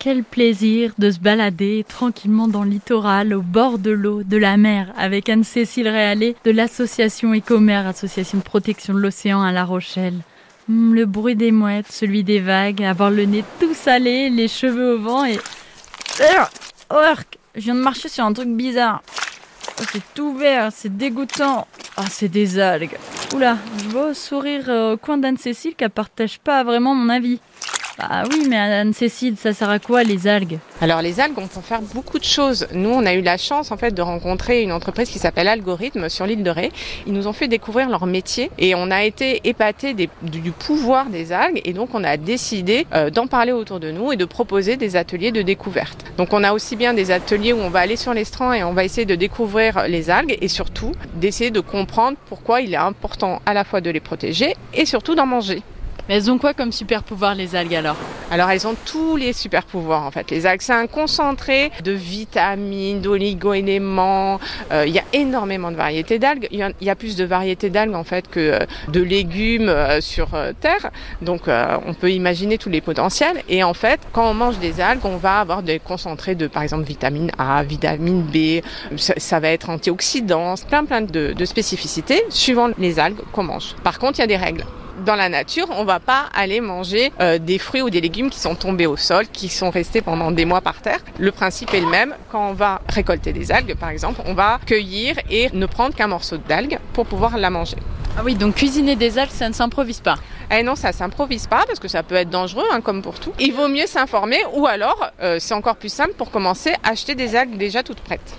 Quel plaisir de se balader tranquillement dans le littoral, au bord de l'eau, de la mer, avec Anne-Cécile Réalé de l'association Écomer, association de protection de l'océan à La Rochelle. Hmm, le bruit des mouettes, celui des vagues, avoir le nez tout salé, les cheveux au vent et... Oh, je viens de marcher sur un truc bizarre. Oh, c'est tout vert, c'est dégoûtant. Ah, c'est des algues. Oula, je vois sourire euh, au coin d'Anne-Cécile qu'elle partage pas vraiment mon avis. Ah oui, mais Anne-Cécile, ça sert à quoi les algues? Alors les algues, on peut faire beaucoup de choses. Nous, on a eu la chance en fait de rencontrer une entreprise qui s'appelle Algorithme sur l'île de Ré. Ils nous ont fait découvrir leur métier et on a été épatés du pouvoir des algues et donc on a décidé euh, d'en parler autour de nous et de proposer des ateliers de découverte. Donc on a aussi bien des ateliers où on va aller sur l'estran et on va essayer de découvrir les algues et surtout d'essayer de comprendre pourquoi il est important à la fois de les protéger et surtout d'en manger. Mais elles ont quoi comme super pouvoir les algues alors Alors elles ont tous les super pouvoirs en fait. Les algues, c'est un concentré de vitamines, d'oligo-éléments. Euh, il y a énormément de variétés d'algues. Il y, a plus de variétés d'algues en fait que euh, de légumes euh, sur Terre. Donc on peut imaginer tous les potentiels. Et en fait, quand on mange des algues, on va avoir des concentrés de par exemple vitamine A, vitamine B. Ça, va être antioxydants, plein plein de spécificités suivant les algues qu'on mange. Par contre, il y a des règles dans la nature, on va pas aller manger euh, des fruits ou des légumes qui sont tombés au sol, qui sont restés pendant des mois par terre. Le principe est le même. Quand on va récolter des algues, par exemple, on va cueillir et ne prendre qu'un morceau d'algue pour pouvoir la manger. Ah oui, donc cuisiner des algues, ça ne s'improvise pas. Eh non, ça s'improvise pas parce que ça peut être dangereux, hein, comme pour tout. Il vaut mieux s'informer ou alors, euh, c'est encore plus simple pour commencer, acheter des algues déjà toutes prêtes.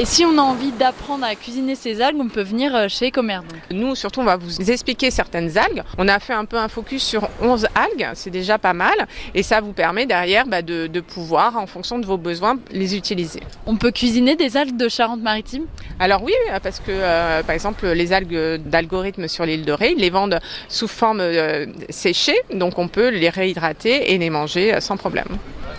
Et si on a envie d'apprendre à cuisiner ces algues, on peut venir euh, chez Ecomer. Nous, surtout, on va vous expliquer certaines algues. On a fait un peu un focus sur 11 algues, c'est déjà pas mal. Et ça vous permet derrière bah, de, pouvoir, en fonction de vos besoins, les utiliser. On peut cuisiner des algues de Charente-Maritime? Alors oui, parce que, euh, par exemple, les algues d'algorithme sur l'île de Ré, ils les vendent sous forme euh, séchée. Donc on peut les réhydrater et les manger sans problème.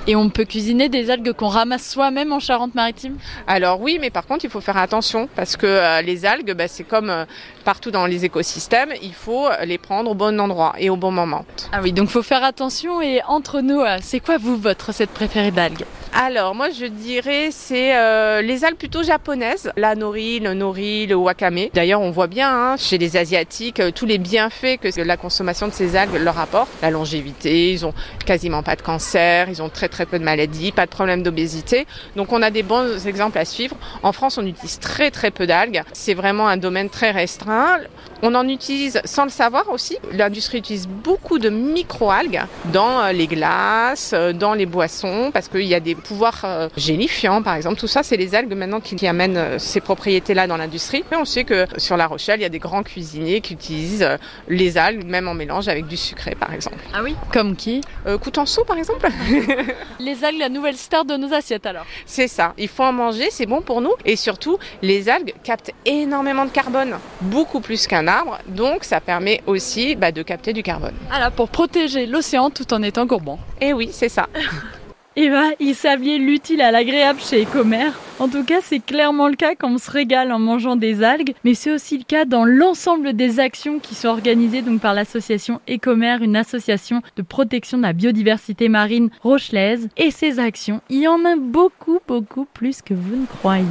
Et on peut cuisiner des algues qu'on ramasse soi-même en Charente-Maritime Alors oui, mais par contre, il faut faire attention parce que euh, les algues, bah, c'est comme euh, partout dans les écosystèmes, il faut les prendre au bon endroit et au bon moment. Ah oui, donc il faut faire attention. Et entre nous, euh, c'est quoi vous votre recette préférée d'algues? Alors moi je dirais c'est euh, les algues plutôt japonaises, la nori, le nori, le wakame. D'ailleurs on voit bien hein, chez les asiatiques euh, tous les bienfaits que la consommation de ces algues leur apporte. La longévité, ils ont quasiment pas de cancer, ils ont très très peu de maladies, pas de problème d'obésité. Donc on a des bons exemples à suivre. En France on utilise très très peu d'algues. C'est vraiment un domaine très restreint. On en utilise sans le savoir aussi. L'industrie utilise beaucoup de micro-algues dans euh, les glaces, dans les boissons parce qu'il y a des pouvoir euh, gélifiant par exemple. Tout ça, c'est les algues maintenant qui, amènent euh, ces propriétés-là dans l'industrie. Mais on sait que sur La Rochelle, il y a des grands cuisiniers qui utilisent euh, les algues, même en mélange avec du sucré par exemple. Ah oui? Comme qui? Coutenceau par exemple. les algues, la nouvelle star de nos assiettes alors C'est ça. Il faut en manger, c'est bon pour nous. Et surtout, les algues captent énormément de carbone, beaucoup plus qu'un arbre. Donc ça permet aussi bah, de capter du carbone. Alors pour protéger l'océan tout en étant gourmand. Eh oui, c'est ça. Eva, il saviez l'utile à l'agréable chez Ecomer. En tout cas, c'est clairement le cas quand on se régale en mangeant des algues, mais c'est aussi le cas dans l'ensemble des actions qui sont organisées donc par l'association Ecomer, une association de protection de la biodiversité marine rochelaise. Et ces actions, il y en a beaucoup, beaucoup plus que vous ne croyez.